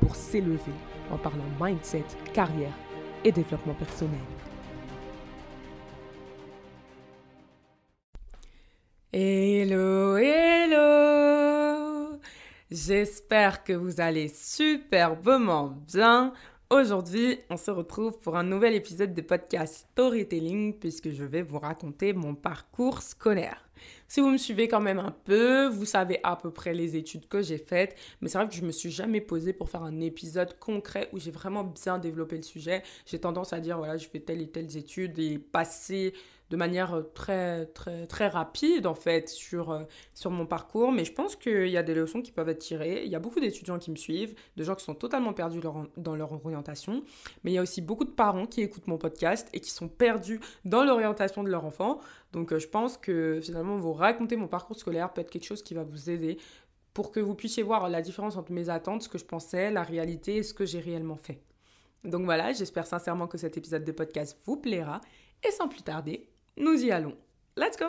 pour s'élever en parlant mindset, carrière et développement personnel. Hello, hello J'espère que vous allez superbement bien. Aujourd'hui, on se retrouve pour un nouvel épisode de podcast Storytelling puisque je vais vous raconter mon parcours scolaire. Si vous me suivez quand même un peu, vous savez à peu près les études que j'ai faites, mais c'est vrai que je me suis jamais posée pour faire un épisode concret où j'ai vraiment bien développé le sujet. J'ai tendance à dire voilà, je fais telle et telle études et passer de manière euh, très, très, très rapide, en fait, sur, euh, sur mon parcours. Mais je pense qu'il y a des leçons qui peuvent être tirées. Il y a beaucoup d'étudiants qui me suivent, de gens qui sont totalement perdus dans leur orientation. Mais il y a aussi beaucoup de parents qui écoutent mon podcast et qui sont perdus dans l'orientation de leur enfant. Donc, euh, je pense que finalement, vous raconter mon parcours scolaire peut être quelque chose qui va vous aider pour que vous puissiez voir la différence entre mes attentes, ce que je pensais, la réalité et ce que j'ai réellement fait. Donc voilà, j'espère sincèrement que cet épisode de podcast vous plaira. Et sans plus tarder, nous y allons. Let's go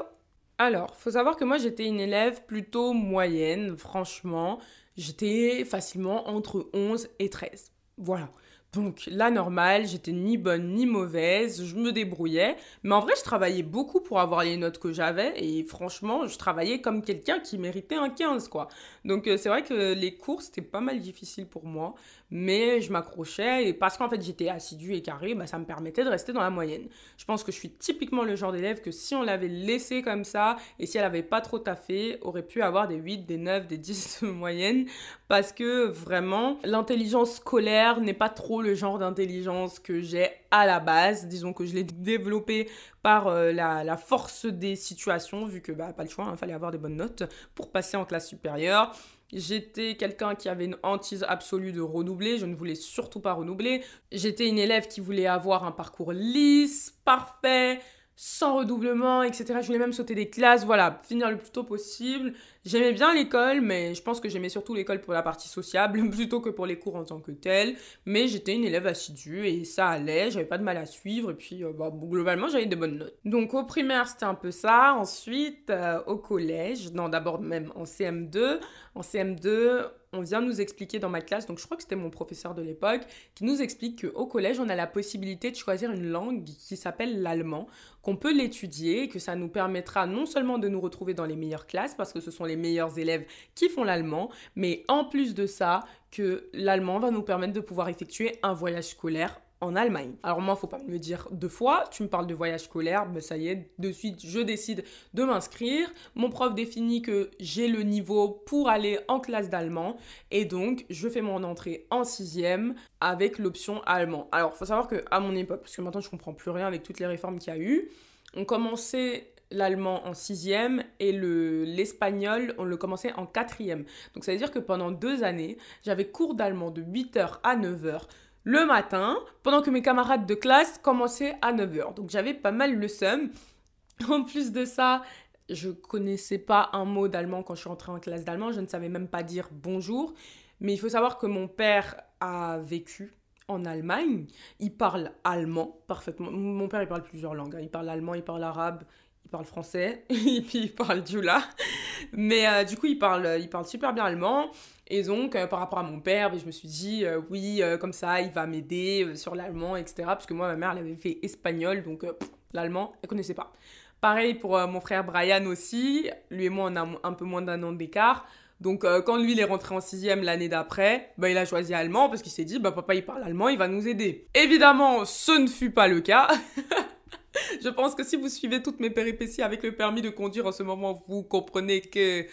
Alors, faut savoir que moi j'étais une élève plutôt moyenne, franchement. J'étais facilement entre 11 et 13. Voilà. Donc la normale, j'étais ni bonne ni mauvaise, je me débrouillais, mais en vrai je travaillais beaucoup pour avoir les notes que j'avais et franchement je travaillais comme quelqu'un qui méritait un 15 quoi. Donc euh, c'est vrai que les cours c'était pas mal difficile pour moi, mais je m'accrochais et parce qu'en fait j'étais assidue et carré, bah, ça me permettait de rester dans la moyenne. Je pense que je suis typiquement le genre d'élève que si on l'avait laissé comme ça et si elle avait pas trop taffé, aurait pu avoir des 8, des 9, des 10 de moyenne parce que vraiment l'intelligence scolaire n'est pas trop le genre d'intelligence que j'ai à la base. Disons que je l'ai développé par euh, la, force des situations, vu que bah, pas le choix, il hein, fallait avoir des bonnes notes pour passer en classe supérieure. J'étais quelqu'un qui avait une hantise absolue de redoubler, je ne voulais surtout pas redoubler. J'étais une élève qui voulait avoir un parcours lisse, parfait, sans redoublement, etc. Je voulais même sauter des classes, voilà, finir le plus tôt possible. J'aimais bien l'école, mais je pense que j'aimais surtout l'école pour la partie sociable plutôt que pour les cours en tant que tel. Mais j'étais une élève assidue et ça allait, j'avais pas de mal à suivre et puis euh, bah, globalement j'avais des bonnes notes. Donc au primaire c'était un peu ça, ensuite euh, au collège, non d'abord même en CM2. En CM2 on vient nous expliquer dans ma classe, donc je crois que c'était mon professeur de l'époque, qui nous explique qu'au collège, on a la possibilité de choisir une langue qui s'appelle l'allemand, qu'on peut l'étudier, que ça nous permettra non seulement de nous retrouver dans les meilleures classes, parce que ce sont les meilleurs élèves qui font l'allemand, mais en plus de ça, que l'allemand va nous permettre de pouvoir effectuer un voyage scolaire en Allemagne. Alors moi, faut pas me dire deux fois. Tu me parles de voyage scolaire, ben ça y est, de suite, je décide de m'inscrire. Mon prof définit que j'ai le niveau pour aller en classe d'allemand et donc je fais mon entrée en sixième avec l'option allemand. Alors, faut savoir que à mon époque, parce que maintenant je comprends plus rien avec toutes les réformes qu'il y a eu, on commençait l'allemand en sixième et le, l'espagnol, on le commençait en quatrième. Donc ça veut dire que pendant deux années, j'avais cours d'allemand de 8h à 9h le matin, pendant que mes camarades de classe commençaient à 9h. Donc j'avais pas mal le seum. En plus de ça, je connaissais pas un mot d'allemand quand je suis entrée en classe d'allemand, je ne savais même pas dire bonjour. Mais il faut savoir que mon père a vécu en Allemagne. Il parle allemand parfaitement. Mon père, il parle plusieurs langues. Hein. Il parle allemand, il parle arabe, il parle français, et puis il parle djoula. Mais euh, du coup, il parle, il parle super bien allemand. Et donc, euh, par rapport à mon père, ben, je me suis dit, euh, oui, comme ça, il va m'aider sur l'allemand, etc. Parce que moi, ma mère, elle avait fait espagnol, donc l'allemand, elle connaissait pas. Pareil pour mon frère Brian aussi. Lui et moi, on a un peu moins d'un an d'écart. Donc, quand lui, il est rentré en sixième l'année d'après, bah, il a choisi allemand parce qu'il s'est dit, bah, papa, il parle allemand, il va nous aider. Évidemment, ce ne fut pas le cas. je pense que si vous suivez toutes mes péripéties avec le permis de conduire en ce moment, vous comprenez que,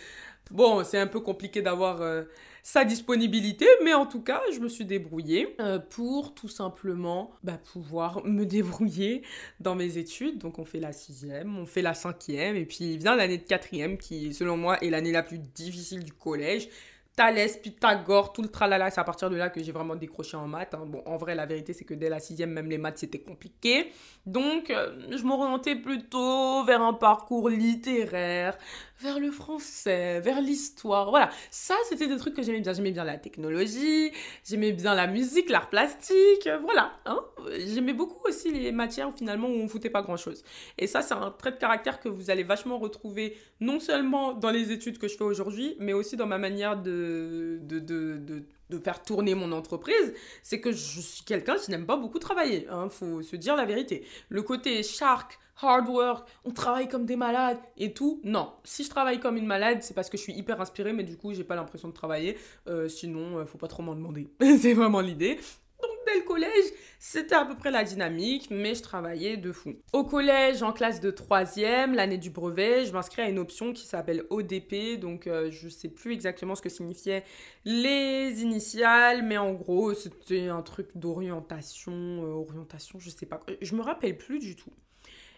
bon, c'est un peu compliqué d'avoir euh, sa disponibilité, mais en tout cas, je me suis débrouillée euh, pour tout simplement bah, pouvoir me débrouiller dans mes études. Donc, on fait la sixième, on fait la cinquième, et puis vient l'année de quatrième, qui, selon moi, est l'année la plus difficile du collège Thalès, Pythagore, tout le tralala. C'est à partir de là que j'ai vraiment décroché en maths. Hein. Bon, en vrai, la vérité, c'est que dès la sixième, même les maths, c'était compliqué. Donc, euh, je m'orientais plutôt vers un parcours littéraire, vers le français, vers l'histoire. Voilà, ça, c'était des trucs que j'aimais bien. J'aimais bien la technologie, j'aimais bien la musique, l'art plastique. Voilà, hein. J'aimais beaucoup aussi les matières, finalement, où on foutait pas grand-chose. Et ça, c'est un trait de caractère que vous allez vachement retrouver, non seulement dans les études que je fais aujourd'hui, mais aussi dans ma manière de de, de, faire tourner mon entreprise, c'est que je suis quelqu'un qui n'aime pas beaucoup travailler. Hein, faut se dire la vérité. Le côté shark, hard work, on travaille comme des malades et tout. Non, si je travaille comme une malade, c'est parce que je suis hyper inspirée, mais du coup, j'ai pas l'impression de travailler. Euh, sinon, euh, faut pas trop m'en demander. c'est vraiment l'idée. Collège, c'était à peu près la dynamique, mais je travaillais de fou. Au collège, en classe de troisième, l'année du brevet, je m'inscris à une option qui s'appelle ODP, donc euh, je sais plus exactement ce que signifiaient les initiales, mais en gros, c'était un truc d'orientation, euh, orientation, je sais pas, je me rappelle plus du tout.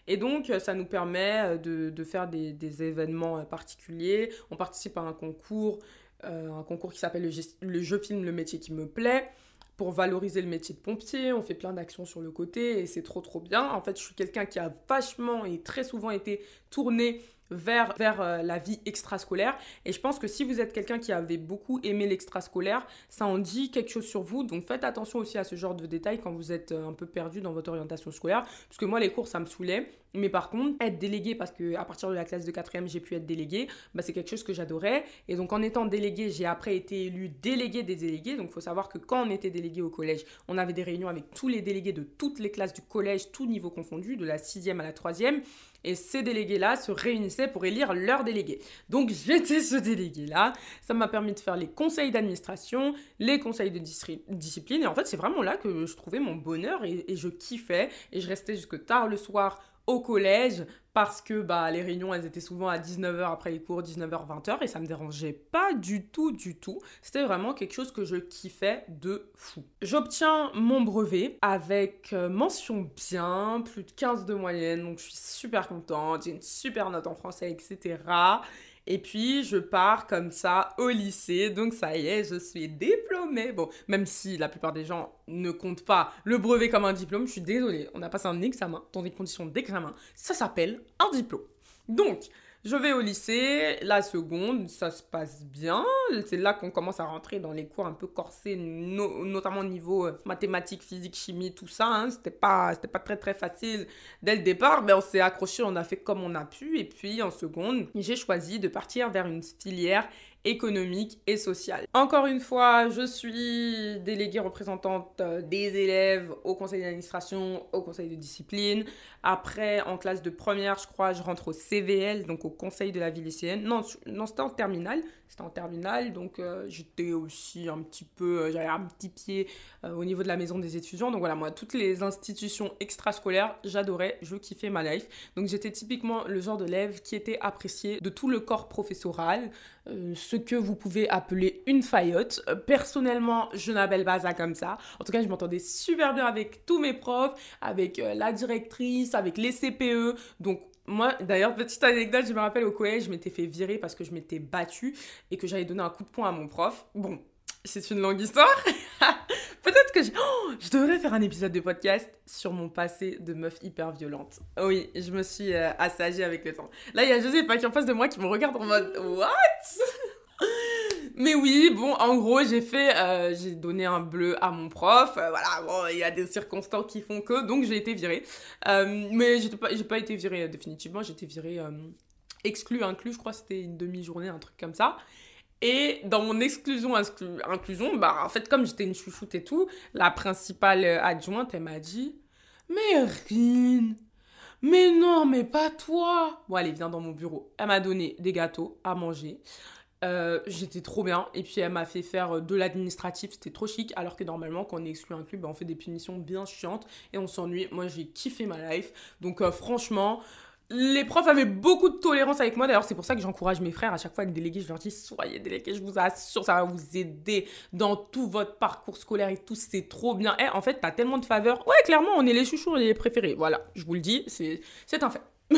Et donc, ça nous permet de, faire des, événements particuliers. On participe à un concours, euh, un concours qui s'appelle le, le jeu film Le métier qui me plaît pour valoriser le métier de pompier, on fait plein d'actions sur le côté et c'est trop trop bien. En fait, je suis quelqu'un qui a vachement et très souvent été tourné vers, euh, la vie extrascolaire. Et je pense que si vous êtes quelqu'un qui avait beaucoup aimé l'extrascolaire, ça en dit quelque chose sur vous. Donc faites attention aussi à ce genre de détails quand vous êtes euh, un peu perdu dans votre orientation scolaire. Parce que moi, les cours, ça me saoulait. Mais par contre, être délégué, parce que à partir de la classe de 4 j'ai pu être délégué, bah, c'est quelque chose que j'adorais. Et donc en étant délégué, j'ai après été élu délégué des délégués. Donc il faut savoir que quand on était délégué au collège, on avait des réunions avec tous les délégués de toutes les classes du collège, tout niveau confondu, de la 6e à la 3e. Et ces délégués-là se réunissaient pour élire leurs délégués. Donc j'étais ce délégué-là. Ça m'a permis de faire les conseils d'administration, les conseils de discipline. Et en fait, c'est vraiment là que je trouvais mon bonheur et, et je kiffais. Et je restais jusque tard le soir au collège parce que bah, les réunions, elles étaient souvent à 19h après les cours, 19h, 20h, et ça me dérangeait pas du tout, du tout. C'était vraiment quelque chose que je kiffais de fou. J'obtiens mon brevet avec euh, mention bien, plus de 15 de moyenne, donc je suis super contente, j'ai une super note en français, etc. Et puis, je pars comme ça au lycée. Donc, ça y est, je suis diplômée. Bon, même si la plupart des gens ne comptent pas le brevet comme un diplôme, je suis désolée. On a passé un examen dans des conditions d'examen. Ça s'appelle un diplôme. Donc, je vais au lycée, la seconde, ça se passe bien. C'est là qu'on commence à rentrer dans les cours un peu corsés, notamment au niveau euh, mathématiques, physique, chimie, tout ça. Hein. C'était pas, pas très très facile dès le départ, mais on s'est accroché, on a fait comme on a pu. Et puis en seconde, j'ai choisi de partir vers une filière économique et sociale. Encore une fois, je suis déléguée représentante euh, des élèves au conseil d'administration, au conseil de discipline. Après, en classe de première, je crois, je rentre au CVL, donc au conseil de la vie lycéenne. Non, non c'était en terminale. C'était en terminale, donc euh, j'étais aussi un petit peu, euh, j'avais un petit pied au niveau de la maison des étudiants. Donc voilà, moi, toutes les institutions extrascolaires, j'adorais, je kiffais ma life. Donc j'étais typiquement le genre d'élève qui était apprécié de tout le corps professoral. Euh, ce que vous pouvez appeler une faillotte. Euh, personnellement, je n'appelle pas ça comme ça. En tout cas, je m'entendais super bien avec tous mes profs, avec euh, la directrice, avec les CPE. Donc, moi, d'ailleurs, petite anecdote, je me rappelle au collège, je m'étais fait virer parce que je m'étais battue et que j'avais donné un coup de poing à mon prof. Bon, c'est une longue histoire. Peut-être que je... Oh, je devrais faire un épisode de podcast sur mon passé de meuf hyper violente. Oui, je me suis euh, assagie avec le temps. Là, il y a Joséphine qui est en face de moi qui me regarde en mode What? Mais oui, bon, en gros, j'ai fait, euh, j'ai donné un bleu à mon prof. Euh, voilà, bon, il y a des circonstances qui font que, donc j'ai été virée. mais j'ai pas, pas été virée définitivement, j'ai été virée exclue, inclus, je crois, c'était une demi-journée, un truc comme ça. Et dans mon exclusion inclusion, bah en fait comme j'étais une chouchoute et tout, la principale euh, adjointe elle m'a dit "Mais Rin, mais non, mais pas toi." Bon allez, viens dans mon bureau. Elle m'a donné des gâteaux à manger. Euh, j'étais trop bien et puis elle m'a fait faire euh, de l'administratif, c'était trop chic alors que normalement quand on est exclu un club bah, on fait des punitions bien chiantes et on s'ennuie. Moi j'ai kiffé ma life donc franchement les profs avaient beaucoup de tolérance avec moi. D'ailleurs, c'est pour ça que j'encourage mes frères à chaque fois avec délégués. Je leur dis soyez délégués, je vous assure, ça va vous aider dans tout votre parcours scolaire et tout. C'est trop bien. Eh, en fait, t'as tellement de faveurs. Ouais, clairement, on est les chouchous et les préférés. Voilà, je vous le dis, c'est un fait.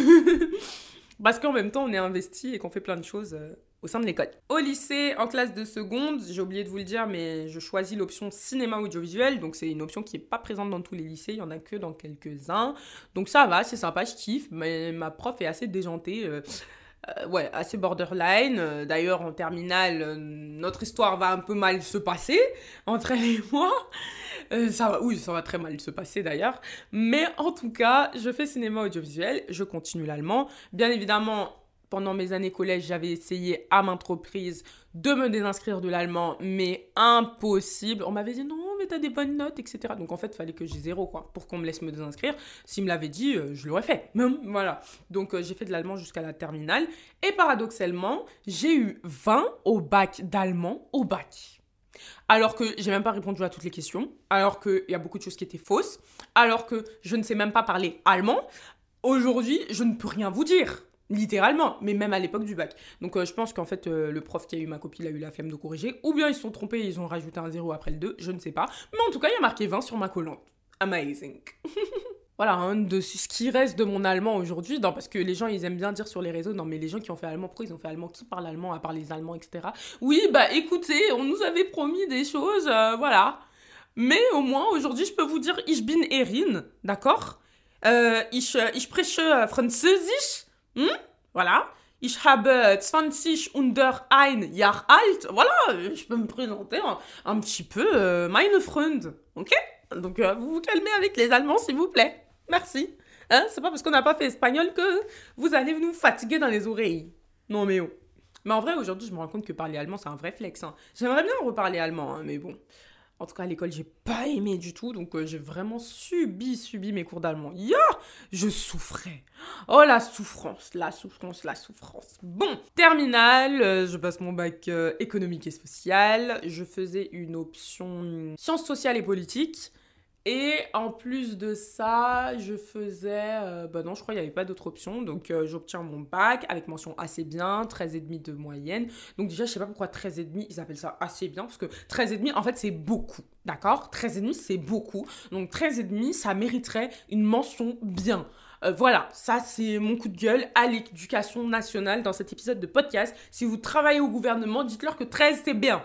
Parce qu'en même temps, on est investi et qu'on fait plein de choses. Au sein de l'école. Au lycée, en classe de seconde, j'ai oublié de vous le dire, mais je choisis l'option cinéma audiovisuel. Donc, c'est une option qui n'est pas présente dans tous les lycées. Il y en a que dans quelques-uns. Donc, ça va, c'est sympa, je kiffe. Mais ma prof est assez déjantée. Euh, euh, ouais, assez borderline. Euh, d'ailleurs, en terminale, notre histoire va un peu mal se passer entre elle et moi. ça va, oui, ça va très mal se passer d'ailleurs. Mais en tout cas, je fais cinéma audiovisuel, je continue l'allemand. Bien évidemment, pendant mes années collège, j'avais essayé à maintes reprises de me désinscrire de l'allemand, mais impossible. On m'avait dit non, mais t'as des bonnes notes, etc. Donc en fait, il fallait que j'ai zéro, quoi, pour qu'on me laisse me désinscrire. S'il me l'avait dit, euh, je l'aurais fait. voilà. Donc euh, j'ai fait de l'allemand jusqu'à la terminale. Et paradoxalement, j'ai eu 20 au bac d'allemand au bac. Alors que j'ai même pas répondu à toutes les questions, alors qu'il y a beaucoup de choses qui étaient fausses, alors que je ne sais même pas parler allemand. Aujourd'hui, je ne peux rien vous dire. Littéralement, mais même à l'époque du bac. Donc euh, je pense qu'en fait, euh, le prof qui a eu ma copie, il a eu la flemme de corriger. Ou bien ils se sont trompés, ils ont rajouté un 0 après le 2, je ne sais pas. Mais en tout cas, il y a marqué 20 sur ma collante. Amazing. voilà, hein, de ce qui reste de mon allemand aujourd'hui, parce que les gens, ils aiment bien dire sur les réseaux, non mais les gens qui ont fait allemand, pourquoi ils ont fait allemand? Qui parle allemand à part les Allemands, etc. Oui, bah écoutez, on nous avait promis des choses, euh, voilà. Mais au moins, aujourd'hui, je peux vous dire, ich bin Erin, d'accord? Ich, ich spreche Französisch Hm? Voilà. Ich habe 20 unter ein Jahr alt. Voilà, je peux me présenter un, petit peu euh, meine Freund. Ok? Donc euh, vous vous calmez avec les Allemands, s'il vous plaît. Merci. Hein C'est pas parce qu'on n'a pas fait espagnol que vous allez nous fatiguer dans les oreilles. Non mais oh. Mais en vrai, aujourd'hui, je me rends compte que parler allemand, c'est un vrai flex. Hein. J'aimerais bien reparler allemand, hein, mais bon. En tout cas, à l'école, j'ai pas aimé du tout. Donc, euh, j'ai vraiment subi, subi mes cours d'allemand. Ya Je souffrais. Oh, la souffrance, la souffrance, la souffrance. Bon, terminale, euh, je passe mon bac euh, économique et social. Je faisais une option sciences sociales et politiques. Et en plus de ça, je faisais. Euh, bah non, je crois qu'il n'y avait pas d'autre option. Donc euh, j'obtiens mon bac avec mention assez bien, 13,5 de moyenne. Donc déjà, je sais pas pourquoi 13,5, ils appellent ça assez bien. Parce que 13,5, en fait, c'est beaucoup. D'accord? 13,5, c'est beaucoup. Donc 13,5, ça mériterait une mention bien. Euh, voilà, ça c'est mon coup de gueule à l'éducation nationale dans cet épisode de podcast. Si vous travaillez au gouvernement, dites-leur que 13 c'est bien.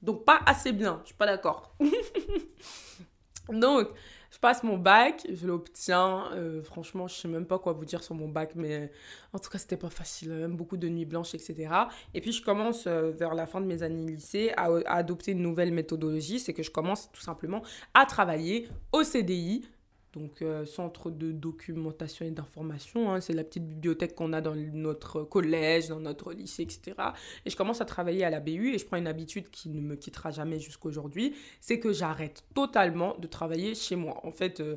Donc pas assez bien, je suis pas d'accord. Donc, je passe mon bac, je l'obtiens. Euh, franchement, je sais même pas quoi vous dire sur mon bac, mais en tout cas, c'était pas facile. Même beaucoup de nuits blanches, etc. Et puis, je commence euh, vers la fin de mes années lycée à, à adopter une nouvelle méthodologie. C'est que je commence tout simplement à travailler au CDI donc euh, centre de documentation et d'information. Hein, c'est la petite bibliothèque qu'on a dans notre collège, dans notre lycée, etc. Et je commence à travailler à la BU et je prends une habitude qui ne me quittera jamais jusqu'aujourd'hui, c'est que j'arrête totalement de travailler chez moi. En fait, euh,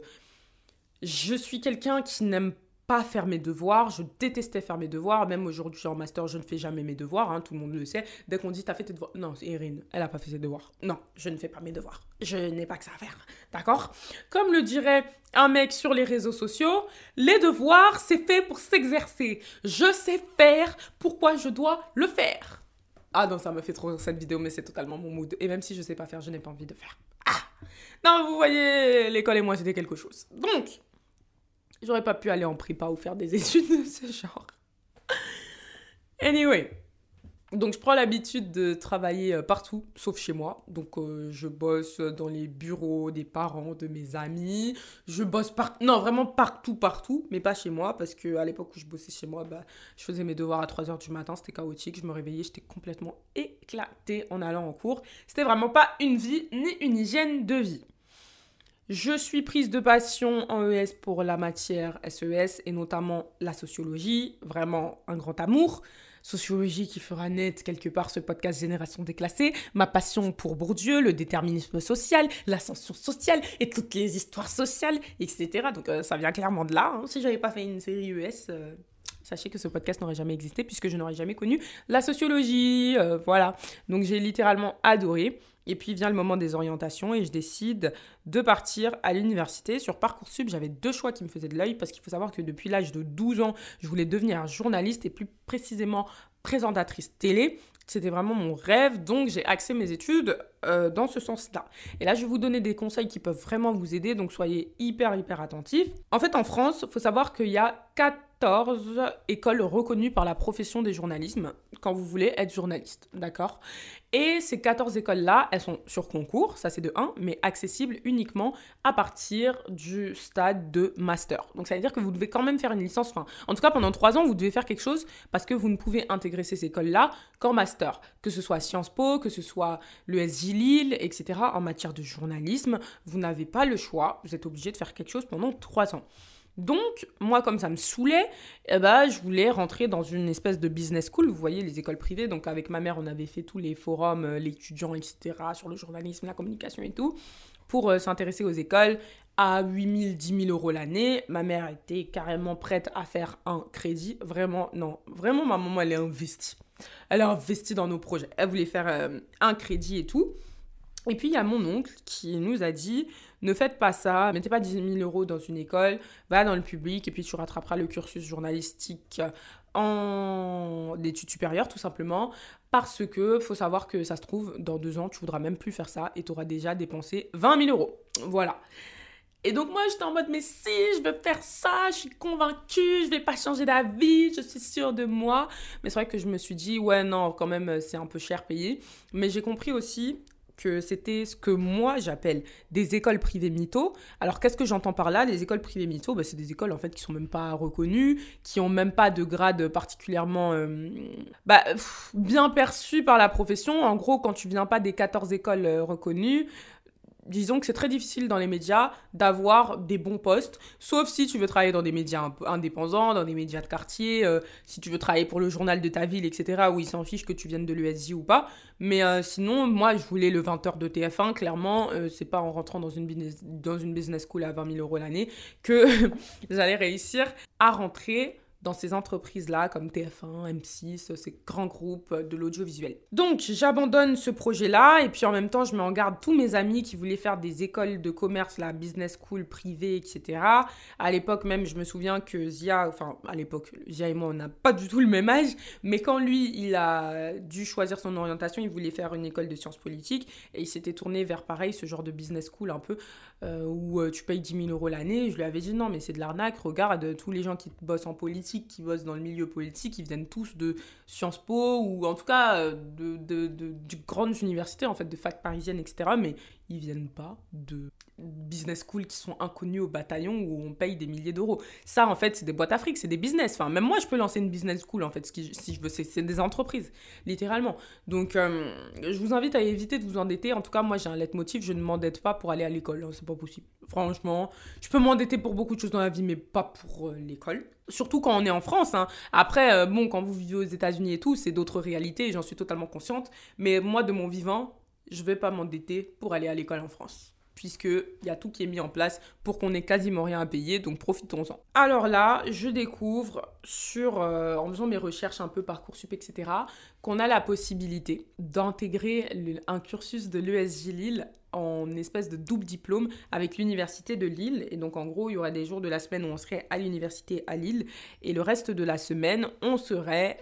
je suis quelqu'un qui n'aime pas pas faire mes devoirs. Je détestais faire mes devoirs. Même aujourd'hui, en master, je ne fais jamais mes devoirs. Hein, tout le monde le sait. Dès qu'on dit, t'as fait tes devoirs. Non, Erin. Elle n'a pas fait ses devoirs. Non, je ne fais pas mes devoirs. Je n'ai pas que ça à faire. D'accord? Comme le dirait un mec sur les réseaux sociaux, les devoirs, c'est fait pour s'exercer. Je sais faire. Pourquoi je dois le faire? Ah non, ça me fait trop cette vidéo, mais c'est totalement mon mood. Et même si je sais pas faire, je n'ai pas envie de faire. Ah Non, vous voyez, l'école et moi, c'était quelque chose. Donc, J'aurais pas pu aller en prépa ou faire des études de ce genre. Anyway. Donc je prends l'habitude de travailler euh, partout, sauf chez moi. Donc euh, je bosse dans les bureaux des parents, de mes amis. Je bosse partout. Non, vraiment partout, partout, mais pas chez moi. Parce que à l'époque où je bossais chez moi, bah, je faisais mes devoirs à 3h du matin, c'était chaotique. Je me réveillais, j'étais complètement éclatée en allant en cours. C'était vraiment pas une vie ni une hygiène de vie. Je suis prise de passion en ES pour la matière SES e et notamment la sociologie, vraiment un grand amour. Sociologie qui fera naître quelque part ce podcast Génération déclassée, ma passion pour Bourdieu, le déterminisme social, l'ascension sociale et toutes les histoires sociales, etc. Donc euh, ça vient clairement de là. Hein. Si j'avais pas fait une série ES, euh, sachez que ce podcast n'aurait jamais existé puisque je n'aurais jamais connu la sociologie. Euh, voilà. Donc j'ai littéralement adoré. Et puis vient le moment des orientations et je décide de partir à l'université. Sur Parcoursup, j'avais deux choix qui me faisaient de l'œil parce qu'il faut savoir que depuis l'âge de 12 ans, je voulais devenir journaliste et plus précisément présentatrice télé. C'était vraiment mon rêve, donc j'ai axé mes études euh, dans ce sens-là. Et là, je vais vous donner des conseils qui peuvent vraiment vous aider, donc soyez hyper, hyper attentifs. En fait, en France, il faut savoir qu'il y a quatre 14 écoles reconnues par la profession des journalismes quand vous voulez être journaliste, d'accord? Et ces 14 écoles-là, elles sont sur concours, ça c'est de 1, mais accessibles uniquement à partir du stade de master. Donc ça veut dire que vous devez quand même faire une licence, enfin, en tout cas pendant 3 ans, vous devez faire quelque chose parce que vous ne pouvez intégrer ces écoles-là qu'en master, que ce soit Sciences Po, que ce soit l'ESJ Lille, etc. En matière de journalisme, vous n'avez pas le choix, vous êtes obligé de faire quelque chose pendant 3 ans. Donc, moi, comme ça me saoulait, eh ben, je voulais rentrer dans une espèce de business school. Vous voyez, les écoles privées. Donc, avec ma mère, on avait fait tous les forums, euh, l'étudiant, etc., sur le journalisme, la communication et tout, pour euh, s'intéresser aux écoles à 8 000, 10 000 euros l'année. Ma mère était carrément prête à faire un crédit. Vraiment, non. Vraiment, ma maman, elle est investie. Elle est investie dans nos projets. Elle voulait faire euh, un crédit et tout. Et puis, il y a mon oncle qui nous a dit ne faites pas ça, mettez pas 10 000 euros dans une école, va dans le public et puis tu rattraperas le cursus journalistique en études supérieures, tout simplement. Parce que faut savoir que ça se trouve, dans deux ans, tu voudras même plus faire ça et tu auras déjà dépensé 20 000 euros. Voilà. Et donc moi j'étais en mode mais si je veux faire ça, je suis convaincue, je vais pas changer d'avis, je suis sûre de moi. Mais c'est vrai que je me suis dit ouais non quand même c'est un peu cher payé. Mais j'ai compris aussi que c'était ce que moi j'appelle des écoles privées mythos. Alors qu'est-ce que j'entends par là? Les écoles privées mythos, bah, c'est des écoles en fait qui sont même pas reconnues, qui ont même pas de grade particulièrement euh, bah, bien perçu par la profession. En gros, quand tu viens pas des 14 écoles euh, reconnues, disons que c'est très difficile dans les médias d'avoir des bons postes, sauf si tu veux travailler dans des médias indépendants, dans des médias de quartier, euh, si tu veux travailler pour le journal de ta ville, etc., où ils s'en fichent que tu viennes de l'USJ ou pas. Mais euh, sinon, moi, je voulais le 20h de TF1, clairement, euh, c'est pas en rentrant dans une, dans une business school à 20 000 euros l'année que j'allais réussir à rentrer dans ces entreprises-là comme TF1, M6, ces grands groupes de l'audiovisuel. Donc j'abandonne ce projet-là et puis en même temps je mets en garde tous mes amis qui voulaient faire des écoles de commerce, la business school privée, etc. À l'époque même je me souviens que Zia, enfin à l'époque Zia et moi on n'a pas du tout le même âge, mais quand lui il a dû choisir son orientation, il voulait faire une école de sciences politiques et il s'était tourné vers pareil ce genre de business school un peu euh, où euh, tu payes 10 000 euros l'année. Je lui avais dit non mais c'est de l'arnaque, regarde tous les gens qui bossent en politique qui bossent dans le milieu politique, ils viennent tous de Sciences Po ou en tout cas euh, de, de, de, de grandes universités, en fait, de fac parisiennes, etc. Mais ils viennent pas de business school qui sont inconnus au bataillon où on paye des milliers d'euros. Ça, en fait, c'est des boîtes à c'est des business. Enfin, même moi, je peux lancer une business school, en fait, si je veux. C'est des entreprises, littéralement. Donc, euh, je vous invite à éviter de vous endetter. En tout cas, moi, j'ai un leitmotiv, je ne m'endette pas pour aller à l'école. Hein, c'est pas possible. Franchement, je peux m'endetter pour beaucoup de choses dans la vie, mais pas pour euh, l'école. Surtout quand on est en France. Hein. Après, euh, bon, quand vous vivez aux États-Unis et tout, c'est d'autres réalités, j'en suis totalement consciente. Mais moi, de mon vivant, je vais pas m'endetter pour aller à l'école en France puisqu'il y a tout qui est mis en place pour qu'on ait quasiment rien à payer, donc profitons-en. Alors là, je découvre euh, en faisant mes recherches un peu Parcoursup, etc., qu'on a la possibilité d'intégrer un cursus de l'ESJ Lille en espèce de double diplôme avec l'université de Lille. Et donc en gros, il y aurait des jours de la semaine où on serait à l'université à Lille et le reste de la semaine, on serait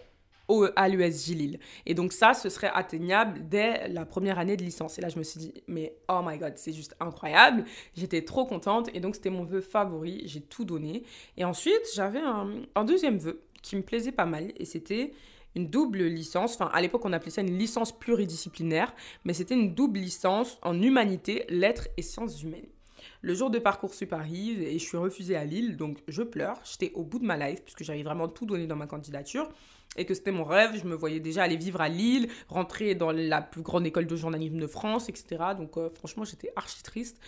au, à l'USJ Lille. Et donc ça, ce serait atteignable dès la première année de licence. Et là, je me suis dit, mais oh my god, c'est juste incroyable. J'étais trop contente et donc c'était mon vœu favori. J'ai tout donné. Et ensuite, j'avais un, un deuxième vœu qui me plaisait pas mal et c'était une double licence. Enfin, à l'époque, on appelait ça une licence pluridisciplinaire, mais c'était une double licence en humanité, lettres et sciences humaines. Le jour de Parcoursup arrive et je suis refusée à Lille, donc je pleure. J'étais au bout de ma life puisque j'avais vraiment tout donné dans ma candidature et que c'était mon rêve. Je me voyais déjà aller vivre à Lille, rentrer dans la plus grande école de journalisme de France, etc. Donc euh, franchement, j'étais archi triste.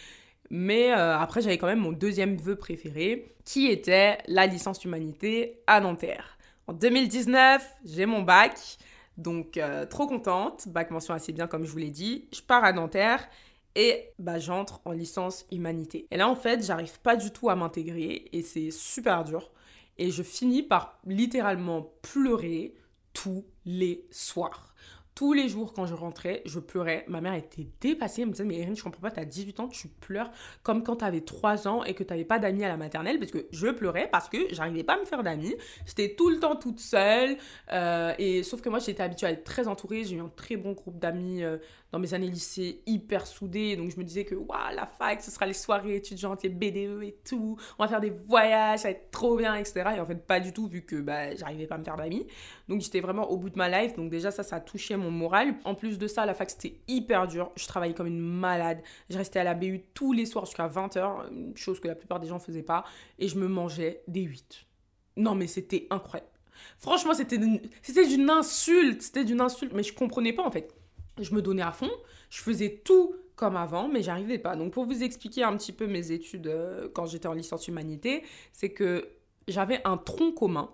Mais euh, après, j'avais quand même mon deuxième vœu préféré, qui était la licence humanité à Nanterre. En 2019, j'ai mon bac, donc euh, trop contente. Bac mention assez bien, comme je vous l'ai dit. Je pars à Nanterre et bah, j'entre en licence humanité. Et là, en fait, j'arrive pas du tout à m'intégrer et c'est super dur. Et je finis par littéralement pleurer tous les soirs. Tous les jours, quand je rentrais, je pleurais. Ma mère était dépassée. Elle me disait Mais Erin, je comprends pas, t'as 18 ans, tu pleures comme quand t'avais 3 ans et que t'avais pas d'amis à la maternelle. Parce que je pleurais parce que j'arrivais pas à me faire d'amis. J'étais tout le temps toute seule. Euh, et sauf que moi, j'étais habituée à être très entourée. J'ai eu un très bon groupe d'amis euh, dans mes années lycée hyper soudée. Donc je me disais que waouh, la fac, ce sera les soirées étudiantes, les BDE et tout. On va faire des voyages, ça va être trop bien, etc. Et en fait, pas du tout, vu que bah, j'arrivais pas à me faire d'amis. Donc j'étais vraiment au bout de ma life. Donc déjà, ça, ça a touché mon moral. En plus de ça, la fac, c'était hyper dur. Je travaillais comme une malade. Je restais à la BU tous les soirs jusqu'à 20h, chose que la plupart des gens faisaient pas. Et je me mangeais des 8. Non, mais c'était incroyable. Franchement, c'était d'une insulte. C'était d'une insulte. Mais je comprenais pas, en fait. Je me donnais à fond. Je faisais tout comme avant, mais j'arrivais pas. Donc, pour vous expliquer un petit peu mes études euh, quand j'étais en licence humanité, c'est que j'avais un tronc commun.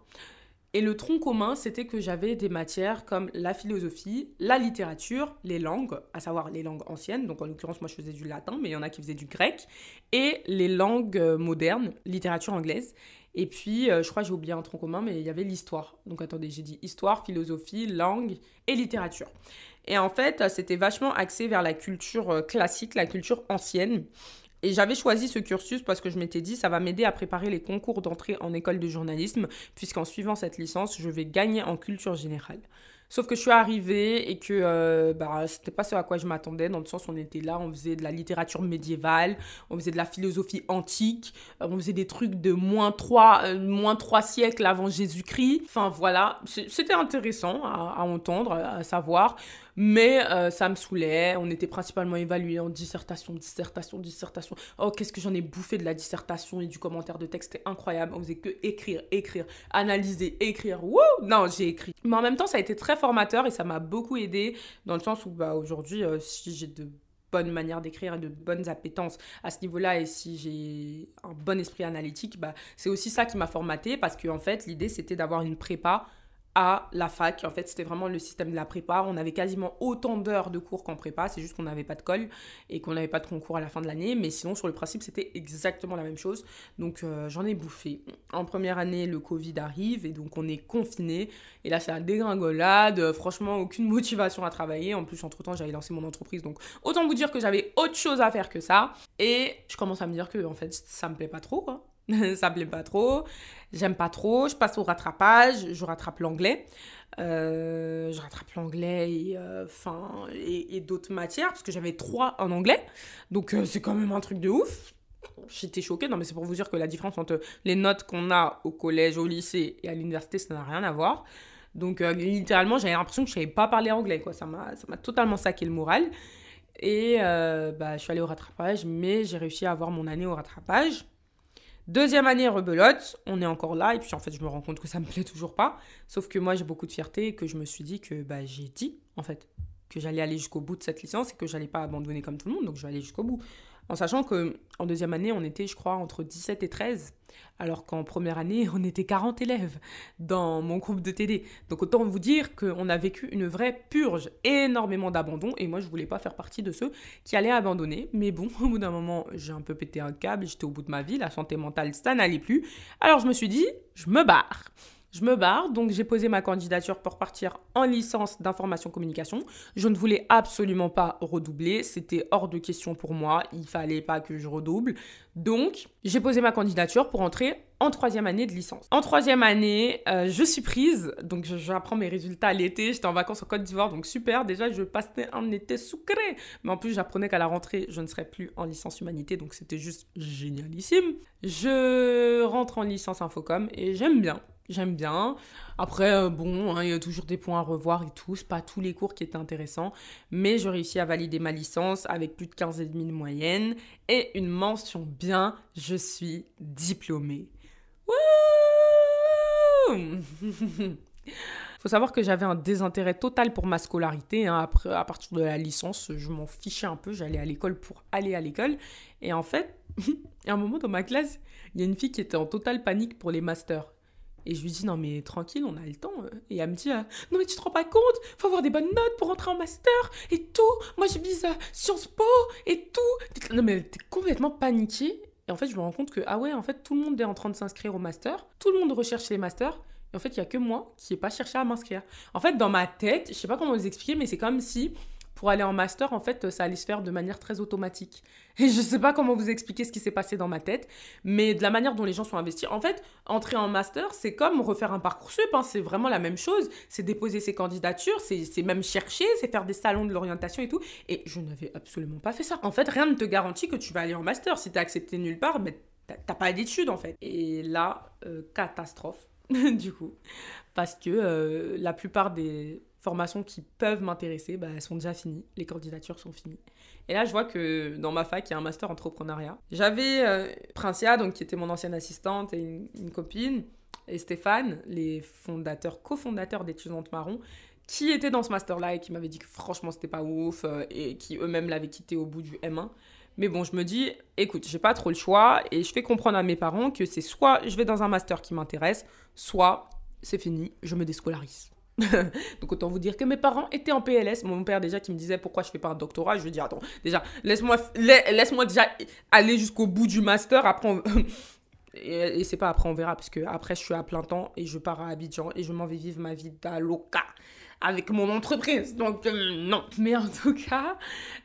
Et le tronc commun, c'était que j'avais des matières comme la philosophie, la littérature, les langues, à savoir les langues anciennes. Donc en l'occurrence, moi je faisais du latin, mais il y en a qui faisaient du grec. Et les langues euh, modernes, littérature anglaise. Et puis, euh, je crois j'ai oublié un tronc commun, mais il y avait l'histoire. Donc attendez, j'ai dit histoire, philosophie, langue et littérature. Et en fait, c'était vachement axé vers la culture euh, classique, la culture ancienne. Et j'avais choisi ce cursus parce que je m'étais dit, ça va m'aider à préparer les concours d'entrée en école de journalisme, puisqu'en suivant cette licence, je vais gagner en culture générale. Sauf que je suis arrivée et que euh, bah, c'était pas ce à quoi je m'attendais, dans le sens où on était là, on faisait de la littérature médiévale, on faisait de la philosophie antique, euh, on faisait des trucs de moins 3, euh, moins 3 siècles avant Jésus-Christ. Enfin voilà, c'était intéressant à, à, entendre, à savoir. Mais euh, ça me saoulait. On était principalement évalués en dissertation, dissertation, dissertation. Oh, qu'est-ce que j'en ai bouffé de la dissertation et du commentaire de texte. C'était incroyable. On faisait que écrire, écrire, analyser, écrire. Wouh Non, j'ai écrit. Mais en même temps, ça a été très formateur et ça m'a beaucoup aidé dans le sens où bah, aujourd'hui, euh, si j'ai de bonnes manières d'écrire et de bonnes appétences à ce niveau-là et si j'ai un bon esprit analytique, bah, c'est aussi ça qui m'a formaté parce que en fait, l'idée c'était d'avoir une prépa à la fac. En fait, c'était vraiment le système de la prépa. On avait quasiment autant d'heures de cours qu'en prépa. C'est juste qu'on n'avait pas de colle et qu'on n'avait pas de concours à la fin de l'année. Mais sinon, sur le principe, c'était exactement la même chose. Donc, euh, j'en ai bouffé. En première année, le Covid arrive et donc on est confiné. Et là, c'est la dégringolade. Franchement, aucune motivation à travailler. En plus, entre-temps, j'avais lancé mon entreprise. Donc, autant vous dire que j'avais autre chose à faire que ça. Et je commence à me dire que, en fait, ça me plaît pas trop, quoi. ça me plaît pas trop. J'aime pas trop. Je passe au rattrapage. Je rattrape l'anglais. Euh, je rattrape l'anglais et, euh, et, d'autres matières parce que j'avais trois en anglais. Donc euh, c'est quand même un truc de ouf. J'étais choquée. Non, mais c'est pour vous dire que la différence entre les notes qu'on a au collège, au lycée et à l'université, ça n'a rien à voir. Donc littéralement, j'avais l'impression que je savais pas parler anglais. Quoi. Ça m'a totalement saqué le moral. Et bah, je suis allée au rattrapage, mais j'ai réussi à avoir mon année au rattrapage. Deuxième année rebelote, on est encore là, et puis en fait, je me rends compte que ça me plaît toujours pas. Sauf que moi, j'ai beaucoup de fierté et que je me suis dit que bah, j'ai dit, en fait, que j'allais aller jusqu'au bout de cette licence et que j'allais pas abandonner comme tout le monde, donc je vais aller jusqu'au bout. En sachant que en deuxième année, on était, je crois, entre 17 et 13, alors qu'en première année, on était 40 élèves dans mon groupe de TD. Donc autant vous dire qu'on a vécu une vraie purge, énormément d'abandon, et moi, je voulais pas faire partie de ceux qui allaient abandonner. Mais bon, au bout d'un moment, j'ai un peu pété un câble, j'étais au bout de ma vie, la santé mentale, ça n'allait plus. Alors je me suis dit, je me barre. Je me barre, donc j'ai posé ma candidature pour partir en licence d'information communication. Je ne voulais absolument pas redoubler, c'était hors de question pour moi, il fallait pas que je redouble. Donc j'ai posé ma candidature pour entrer en troisième année de licence. En troisième année, euh, je suis prise, donc j'apprends mes résultats à l'été, j'étais en vacances en Côte d'Ivoire, donc super, déjà je passais un été sucré. Mais en plus j'apprenais qu'à la rentrée, je ne serais plus en licence humanité, donc c'était juste génialissime. Je rentre en licence infocom et j'aime bien j'aime bien. Après, euh, bon, hein, il y a toujours des points à revoir et tout. Pas tous les cours qui étaient intéressants. Mais j'ai réussi à valider ma licence avec plus de 15,5 de moyenne et une mention bien. Je suis diplômée. Wouh faut savoir que j'avais un désintérêt total pour ma scolarité. Hein. Après, à partir de la licence, je m'en fichais un peu. J'allais à l'école pour aller à l'école. Et en fait, à un moment dans ma classe, il y a une fille qui était en totale panique pour les masters. Et je lui dis, non mais tranquille, on a le temps. Et elle me dit, non mais tu te rends pas compte, faut avoir des bonnes notes pour rentrer en master et tout. Moi je vise Sciences Po et tout. Non mais t'es complètement paniquée. Et en fait, je me rends compte que, ah ouais, en fait, tout le monde est en train de s'inscrire au master. Tout le monde recherche les masters. Et en fait, il y a que moi qui n'ai pas cherché à m'inscrire. En fait, dans ma tête, je sais pas comment vous expliquer, mais c'est comme si pour aller en master, en fait, ça allait se faire de manière très automatique. Et je sais pas comment vous expliquer ce qui s'est passé dans ma tête, mais de la manière dont les gens sont investis. En fait, entrer en master, c'est comme refaire un parcours sup, hein, c'est vraiment la même chose. C'est déposer ses candidatures, c'est même chercher, c'est faire des salons de l'orientation et tout. Et je n'avais absolument pas fait ça. En fait, rien ne te garantit que tu vas aller en master. Si tu accepté nulle part, mais t'as pas d'études en fait. Et là, euh, catastrophe, du coup, parce que euh, la plupart des formations qui peuvent m'intéresser, bah, elles sont déjà finies, les candidatures sont finies. Et là, je vois que dans ma fac, il y a un master entrepreneuriat. J'avais euh, Princia, donc, qui était mon ancienne assistante, et une, copine, et Stéphane, les fondateurs, cofondateurs d'étudiantes marron, qui étaient dans ce master-là et qui m'avaient dit que franchement, c'était pas ouf, euh, et qui eux-mêmes l'avaient quitté au bout du M1. Mais bon, je me dis, écoute, j'ai pas trop le choix, et je fais comprendre à mes parents que c'est soit je vais dans un master qui m'intéresse, soit c'est fini, je me déscolarise. Donc autant vous dire que mes parents étaient en PLS. Mon père déjà qui me disait pourquoi je fais pas un doctorat. Je lui dis attends, déjà laisse-moi laisse-moi déjà aller jusqu'au bout du master. Après et, c'est pas après on verra parce que après je suis à plein temps et je pars à Abidjan et je m'en vais vivre ma vie d'aloca avec mon entreprise. Donc, euh, non. Mais en tout cas,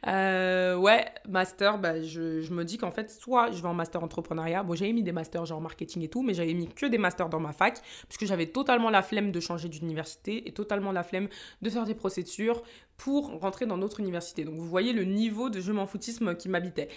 euh, ouais, master, bah, je, je me dis qu'en fait, soit je vais en master entrepreneuriat. Bon, j'avais mis des masters genre marketing et tout, mais j'avais mis que des masters dans ma fac, puisque j'avais totalement la flemme de changer d'université et totalement la flemme de faire des procédures pour rentrer dans notre université. Donc, vous voyez le niveau de je m'en foutisme qui m'habitait.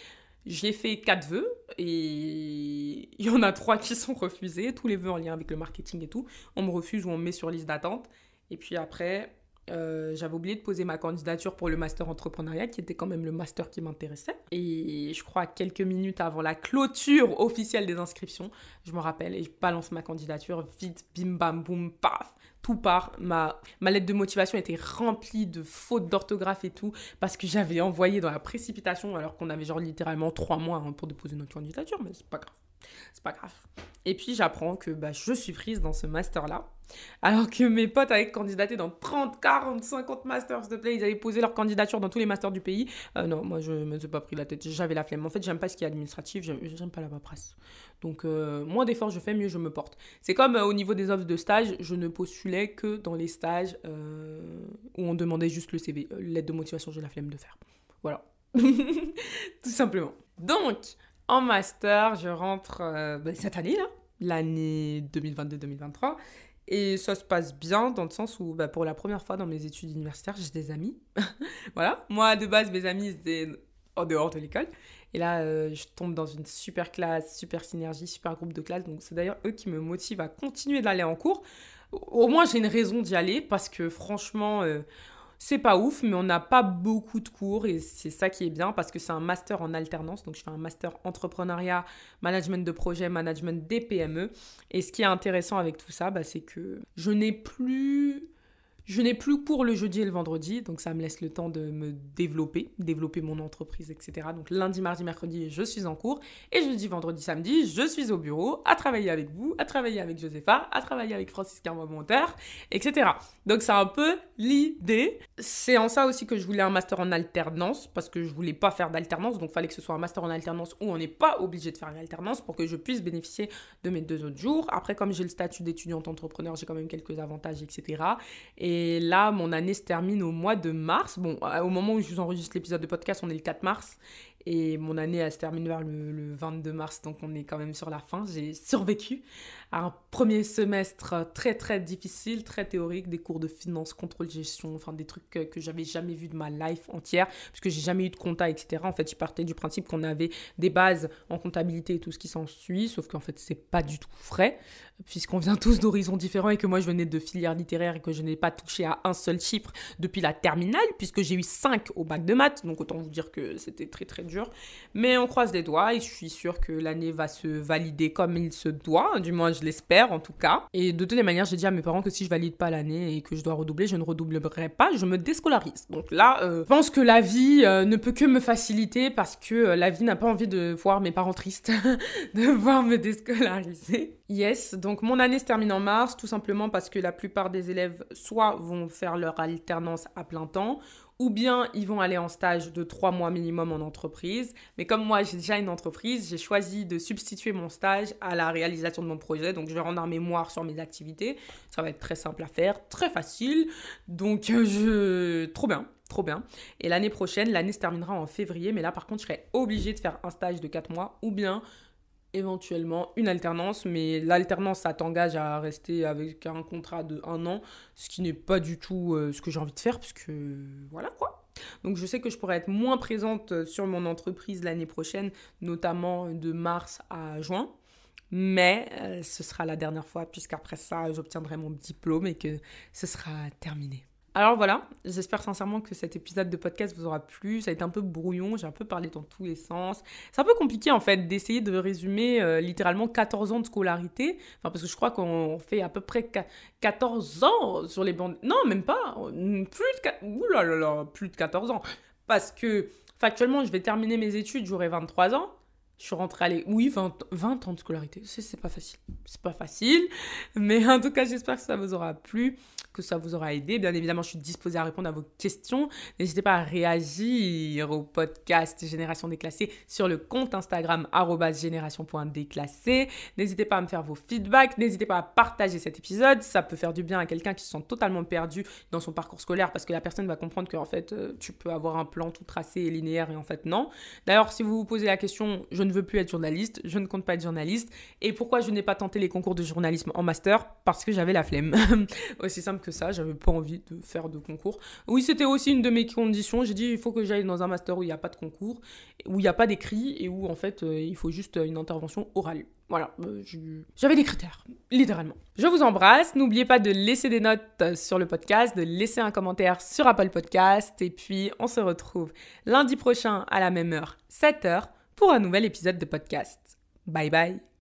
J'ai fait quatre vœux et il y en a trois qui sont refusés, tous les vœux en lien avec le marketing et tout. On me refuse ou on me met sur liste d'attente. Et puis après, euh, j'avais oublié de poser ma candidature pour le master entrepreneuriat, qui était quand même le master qui m'intéressait. Et je crois quelques minutes avant la clôture officielle des inscriptions, je me rappelle, et je balance ma candidature, vite, bim bam boum, paf, tout part. Ma, lettre de motivation était remplie de fautes d'orthographe et tout, parce que j'avais envoyé dans la précipitation, alors qu'on avait genre littéralement trois mois hein, pour déposer notre candidature, mais c'est pas grave. C'est pas grave. Et puis j'apprends que bah, je suis prise dans ce master-là. Alors que mes potes avaient candidaté dans 30, 40, 50 masters de play, ils avaient posé leur candidature dans tous les masters du pays. Euh, non, moi je me suis pas pris la tête, j'avais la flemme. En fait, j'aime pas ce qui est administratif, j'aime pas la paperasse. Donc, euh, moins d'efforts je fais, mieux je me porte. C'est comme euh, au niveau des offres de stage, je ne postulais que dans les stages où on demandait juste le CV. L'aide de motivation, j'ai la flemme de faire. Voilà. Tout simplement. Donc, en master, je rentre ben, cette année là, l'année 2022-2023. Et ça se passe bien dans le sens où, bah, pour la première fois dans mes études universitaires, j'ai des amis. voilà. Moi, de base, mes amis, c'était en dehors de l'école. Et là, euh, je tombe dans une super classe, super synergie, super groupe de classe. Donc, c'est d'ailleurs eux qui me motivent à continuer d'aller en cours. Au moins, j'ai une raison d'y aller parce que franchement, euh, c'est pas ouf, mais on n'a pas beaucoup de cours et c'est ça qui est bien parce que c'est un master en alternance. Donc, je fais un master entrepreneuriat, management de projet, management des PME. Et ce qui est intéressant avec tout ça, bah, c'est que je n'ai plus je n'ai plus cours le jeudi et le vendredi, donc ça me laisse le temps de me développer, développer mon entreprise, etc. Donc lundi, mardi, mercredi, je suis en cours. Et jeudi, vendredi, samedi, je suis au bureau, à travailler avec vous, à travailler avec Josepha, à travailler avec Francis Carmo Monteur, etc. Donc c'est un peu l'idée. C'est en ça aussi que je voulais un master en alternance, parce que je voulais pas faire d'alternance, donc fallait que ce soit un master en alternance où on n'est pas obligé de faire une alternance pour que je puisse bénéficier de mes deux autres jours. Après, comme j'ai le statut d'étudiante entrepreneur, j'ai quand même quelques avantages, etc. Et et là, mon année se termine au mois de mars. Bon, au moment où je vous enregistre l'épisode de podcast, on est le 4 mars. Et mon année, elle se termine vers le, 22 mars, donc on est quand même sur la fin. J'ai survécu un premier semestre très très difficile, très théorique, des cours de finance, contrôle, gestion, enfin des trucs que, que j'avais jamais vu de ma life entière, parce que j'ai jamais eu de compta, etc. En fait, je partais du principe qu'on avait des bases en comptabilité et tout ce qui s'ensuit, sauf qu'en fait, c'est pas du tout vrai, puisqu'on vient tous d'horizons différents et que moi, je venais de filières littéraires et que je n'ai pas touché à un seul chiffre depuis la terminale, puisque j'ai eu 5 au bac de maths, donc autant vous dire que c'était très très mais on croise les doigts et je suis sûre que l'année va se valider comme il se doit, du moins je l'espère en tout cas. Et de toutes les manières, j'ai dit à mes parents que si je valide pas l'année et que je dois redoubler, je ne redoublerai pas, je me déscolarise. Donc là, euh, je pense que la vie euh, ne peut que me faciliter parce que euh, la vie n'a pas envie de voir mes parents tristes, de voir me déscolariser. Yes, donc mon année se termine en mars, tout simplement parce que la plupart des élèves soit vont faire leur alternance à plein temps, ou bien ils vont aller en stage de trois mois minimum en entreprise. Mais comme moi, j'ai déjà une entreprise, j'ai choisi de substituer mon stage à la réalisation de mon projet. Donc, je vais rendre un mémoire sur mes activités. Ça va être très simple à faire, très facile. Donc, euh, je... Trop bien trop bien. Et l'année prochaine, l'année se terminera en février, mais là par contre, je serai obligée de faire un stage de 4 mois ou bien éventuellement une alternance, mais l'alternance, ça t'engage à rester avec un contrat de un an, ce qui n'est pas du tout euh, ce que j'ai envie de faire, parce que voilà quoi. Donc je sais que je pourrais être moins présente sur mon entreprise l'année prochaine, notamment de mars à juin. Mais euh, ce sera la dernière fois, puisqu'après ça, j'obtiendrai mon diplôme et que ce sera terminé. Alors voilà, j'espère sincèrement que cet épisode de podcast vous aura plu. Ça a été un peu brouillon, j'ai un peu parlé dans tous les sens. C'est un peu compliqué en fait d'essayer de résumer euh, littéralement 14 ans de scolarité. Enfin, parce que je crois qu'on fait à peu près 14 ans sur les bandes. Non, même pas. Plus de, Ouh là là plus de 14 ans. Parce que factuellement, je vais terminer mes études, j'aurai 23 ans. Je suis rentrée à l'école. Oui, 20, 20 ans de scolarité. C'est pas facile. C'est pas facile. Mais en tout cas, j'espère que ça vous aura plu que ça vous aura aidé. Bien évidemment, je suis disposée à répondre à vos questions. N'hésitez pas à réagir au podcast Génération Déclassée sur le compte Instagram génération.déclassé. N'hésitez pas à me faire vos feedbacks. N'hésitez pas à partager cet épisode. Ça peut faire du bien à quelqu'un qui se sent totalement perdu dans son parcours scolaire parce que la personne va comprendre qu'en fait, euh, tu peux avoir un plan tout tracé et linéaire et en fait, non. D'ailleurs, si vous vous posez la question, je ne veux plus être journaliste, je ne compte pas être journaliste. Et pourquoi je n'ai pas tenté les concours de journalisme en master? Parce que j'avais la flemme. Aussi simple que ça, j'avais pas envie de faire de concours. Oui, c'était aussi une de mes conditions. J'ai dit, il faut que j'aille dans un master où il n'y a pas de concours, où il n'y a pas d'écrit et où en fait euh, il faut juste une intervention orale. Voilà, euh, j'avais des critères, littéralement. Je vous embrasse. N'oubliez pas de laisser des notes sur le podcast, de laisser un commentaire sur Apple Podcast. Et puis, on se retrouve lundi prochain à la même heure, 7h, pour un nouvel épisode de podcast. Bye bye.